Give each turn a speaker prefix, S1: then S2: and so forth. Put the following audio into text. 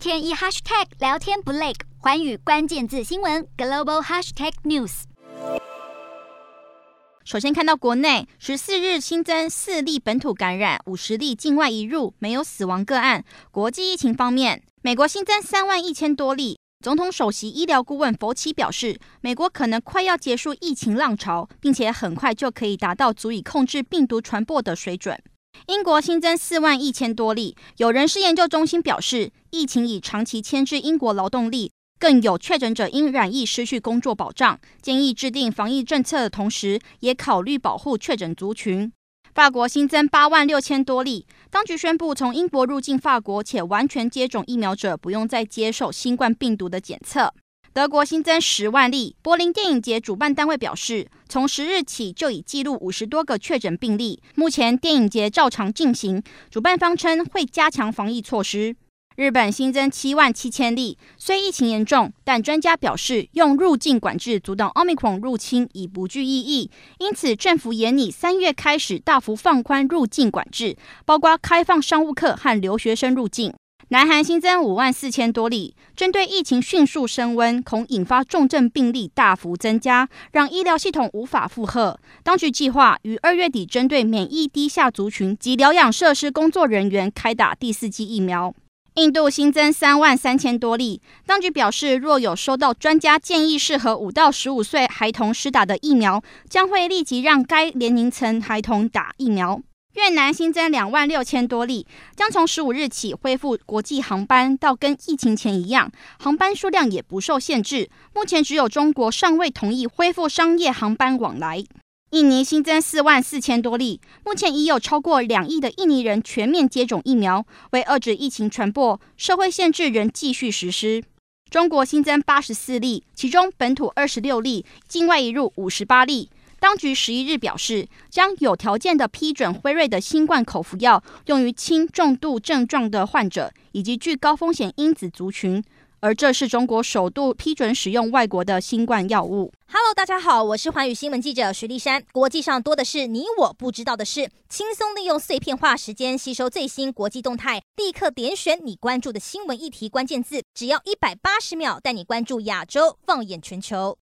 S1: 天一 hashtag 聊天不累，寰宇关键字新闻 global hashtag news。
S2: 首先看到国内十四日新增四例本土感染，五十例境外移入，没有死亡个案。国际疫情方面，美国新增三万一千多例。总统首席医疗顾问佛奇表示，美国可能快要结束疫情浪潮，并且很快就可以达到足以控制病毒传播的水准。英国新增四万一千多例，有人事研究中心表示，疫情已长期牵制英国劳动力，更有确诊者因染疫失去工作保障，建议制定防疫政策的同时，也考虑保护确诊族群。法国新增八万六千多例，当局宣布，从英国入境法国且完全接种疫苗者不用再接受新冠病毒的检测。德国新增十万例，柏林电影节主办单位表示，从十日起就已记录五十多个确诊病例，目前电影节照常进行，主办方称会加强防疫措施。日本新增七万七千例，虽疫情严重，但专家表示用入境管制阻挡奥密克戎入侵已不具意义，因此政府研拟三月开始大幅放宽入境管制，包括开放商务客和留学生入境。南韩新增五万四千多例，针对疫情迅速升温，恐引发重症病例大幅增加，让医疗系统无法负荷。当局计划于二月底针对免疫低下族群及疗养设施工作人员开打第四剂疫苗。印度新增三万三千多例，当局表示，若有收到专家建议适合五到十五岁孩童施打的疫苗，将会立即让该年龄层孩童打疫苗。越南新增两万六千多例，将从十五日起恢复国际航班，到跟疫情前一样，航班数量也不受限制。目前只有中国尚未同意恢复商业航班往来。印尼新增四万四千多例，目前已有超过两亿的印尼人全面接种疫苗。为遏制疫情传播，社会限制仍继续实施。中国新增八十四例，其中本土二十六例，境外移入五十八例。当局十一日表示，将有条件的批准辉瑞的新冠口服药用于轻重度症状的患者以及具高风险因子族群。而这是中国首度批准使用外国的新冠药物。
S3: Hello，大家好，我是环宇新闻记者徐丽珊。国际上多的是你我不知道的事，轻松利用碎片化时间吸收最新国际动态，立刻点选你关注的新闻议题关键字，只要一百八十秒，带你关注亚洲，放眼全球。